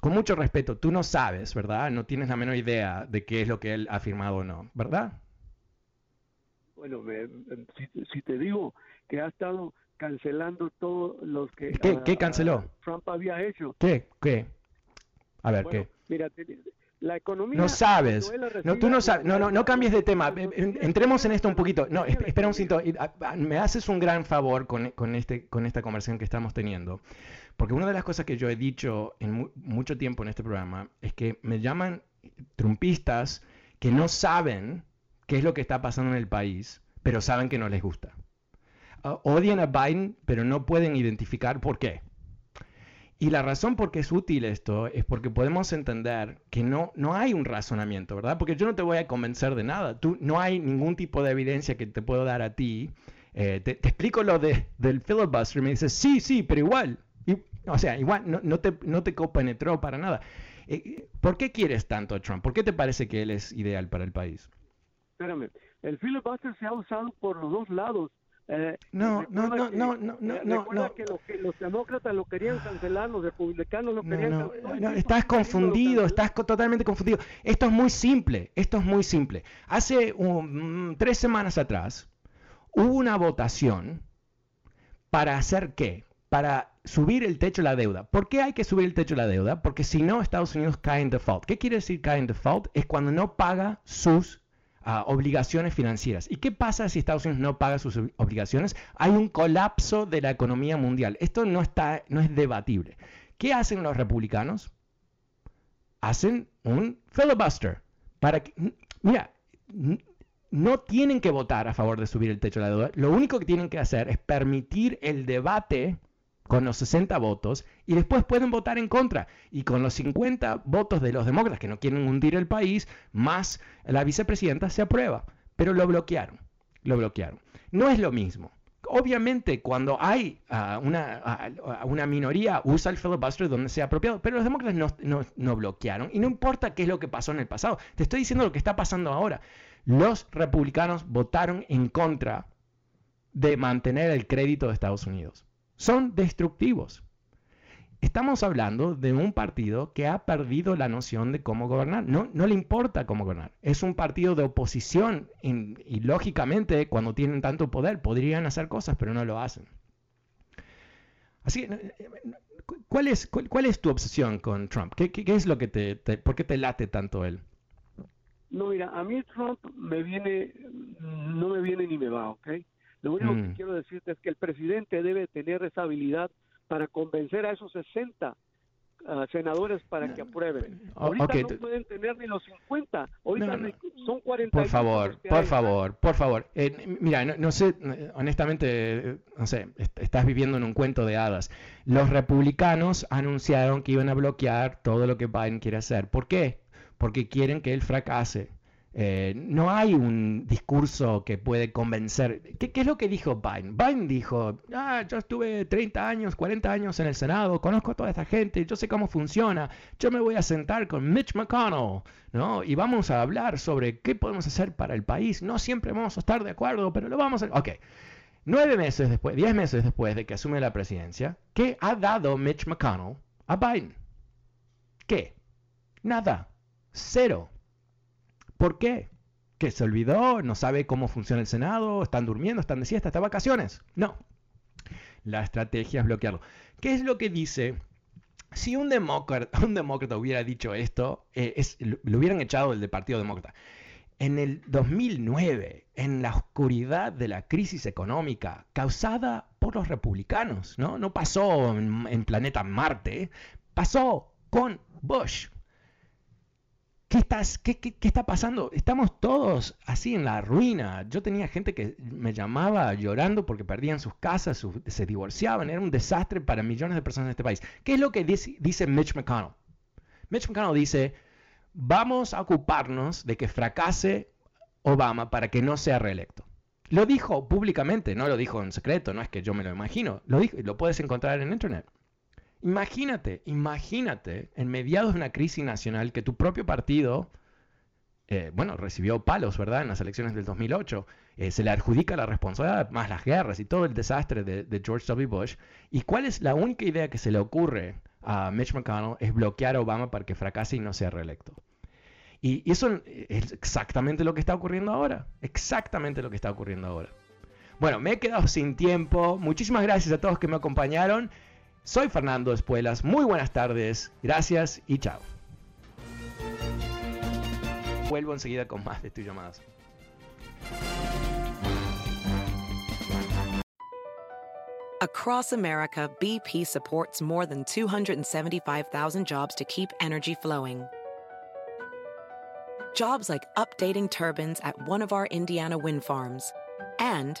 [SPEAKER 1] con mucho respeto, tú no sabes, ¿verdad? No tienes la menor idea de qué es lo que él ha firmado o no, ¿verdad?
[SPEAKER 2] Bueno, si, te digo que ha estado cancelando todos los que
[SPEAKER 1] ¿Qué, ¿qué canceló?
[SPEAKER 2] Trump había hecho.
[SPEAKER 1] ¿Qué? ¿Qué? A ver, ¿qué?
[SPEAKER 2] Mira, la economía...
[SPEAKER 1] No sabes. No, tú no sabes. No, no, no cambies de tema. Entremos en esto un poquito. No, espera un segundo. Me haces un gran favor con, con, este, con esta conversación que estamos teniendo. Porque una de las cosas que yo he dicho en mucho tiempo en este programa es que me llaman trumpistas que no saben qué es lo que está pasando en el país, pero saben que no les gusta. Odian a Biden, pero no pueden identificar por qué. Y la razón por qué es útil esto es porque podemos entender que no, no hay un razonamiento, ¿verdad? Porque yo no te voy a convencer de nada. Tú, no hay ningún tipo de evidencia que te puedo dar a ti. Eh, te, explico lo de, del filibuster y me dices, sí, sí, pero igual. o sea, igual no, no, te, no te copenetró para nada. Eh, ¿Por qué quieres tanto a Trump? ¿Por qué te parece que él es ideal para el país?
[SPEAKER 7] Espérame, el filibuster se ha usado por los dos lados.
[SPEAKER 1] Eh, no, no, no, eh, no, no, no, no,
[SPEAKER 7] que los, demócratas lo querían cancelar, los republicanos lo querían
[SPEAKER 1] no. No, estás confundido, estás totalmente confundido. Esto es muy simple, esto es muy simple. Hace um, tres semanas atrás hubo una votación para hacer qué? Para subir el techo de la deuda. ¿Por qué hay que subir el techo de la deuda? Porque si no, Estados Unidos cae en default. ¿Qué quiere decir cae en default? Es cuando no paga sus obligaciones financieras. ¿Y qué pasa si Estados Unidos no paga sus obligaciones? Hay un colapso de la economía mundial. Esto no, está, no es debatible. ¿Qué hacen los republicanos? Hacen un filibuster. Para que, mira, no tienen que votar a favor de subir el techo de la deuda. Lo único que tienen que hacer es permitir el debate con los 60 votos y después pueden votar en contra. Y con los 50 votos de los demócratas que no quieren hundir el país, más la vicepresidenta, se aprueba. Pero lo bloquearon. Lo bloquearon. No es lo mismo. Obviamente, cuando hay ah, una, uh, una, minoría, usa el filibuster donde sea apropiado, pero los demócratas no, no, no bloquearon. Y no importa qué es lo que pasó en el pasado, te estoy diciendo lo que está pasando ahora. Los republicanos votaron en contra de mantener el crédito de Estados Unidos son destructivos. Estamos hablando de un partido que ha perdido la noción de cómo gobernar. No, no le importa cómo gobernar. Es un partido de oposición y, lógicamente cuando tienen tanto poder podrían hacer cosas, pero no lo hacen. Así ¿cuál es, cuál, es tu obsesión con Trump? ¿Qué, qué, es lo que te, por qué te late tanto él?
[SPEAKER 7] No, mira, a mí Trump me viene, no me viene ni me va, ¿ok? Lo único que mm. quiero decirte es que el presidente debe tener esa habilidad para convencer a esos 60 ah, senadores para que aprueben. Ahorita no pueden tener ni los 50, ahorita son 40.
[SPEAKER 1] Por favor, por favor, por favor. Eh, mira, no, sé, honestamente, no sé, estás viviendo en un cuento de hadas. Los republicanos anunciaron que iban a bloquear todo lo que Biden quiere hacer. ¿Por qué? Porque quieren que él fracase. Eh, no hay un discurso que puede convencer. ¿Qué, es lo que dijo Biden? Biden dijo, ah, yo estuve 30 años, 40 años en el Senado, conozco a toda esta gente, yo sé cómo funciona, yo me voy a sentar con Mitch McConnell, ¿no? Y vamos a hablar sobre qué podemos hacer para el país. No siempre vamos a estar de acuerdo, pero lo vamos a... Ok. Nueve meses después, diez meses después de que asume la presidencia, ¿qué ha dado Mitch McConnell a Biden? ¿Qué? Nada. Cero. ¿Por qué? ¿Que se olvidó? ¿No sabe cómo funciona el Senado? ¿Están durmiendo? ¿Están de siesta? ¿Están vacaciones? No. La estrategia es bloquearlo. ¿Qué es lo que dice? Si un demócrata, hubiera dicho esto, eh, lo hubieran echado del Partido Demócrata. En el 2009, en la oscuridad de la crisis económica causada por los republicanos, ¿no? No pasó en planeta Marte, pasó con Bush, ¿Qué, está pasando? Estamos todos así en la ruina. Yo tenía gente que me llamaba llorando porque perdían sus casas, se divorciaban. Era un desastre para millones de personas en este país. ¿Qué es lo que dice, Mitch McConnell? Mitch McConnell dice, vamos a ocuparnos de que fracase Obama para que no sea reelecto. Lo dijo públicamente, no lo dijo en secreto, no es que yo me lo imagino. Lo dijo lo puedes encontrar en internet. Imagínate, imagínate en mediados de una crisis nacional que tu propio partido, eh, bueno, recibió palos, ¿verdad? En las elecciones del 2008. Eh, se le adjudica la responsabilidad, más las guerras y todo el desastre de, George W. Bush. ¿Y cuál es la única idea que se le ocurre a Mitch McConnell? Es bloquear a Obama para que fracase y no sea reelecto. Y eso es exactamente lo que está ocurriendo ahora. Exactamente lo que está ocurriendo ahora. Bueno, me he quedado sin tiempo. Muchísimas gracias a todos que me acompañaron. Soy Fernando Espuelas, muy buenas tardes, gracias y chao. Vuelvo enseguida con más de tus llamadas.
[SPEAKER 8] Across America, BP supports more than 275,000 jobs to keep energy flowing. Jobs like updating turbines at one of our Indiana wind farms and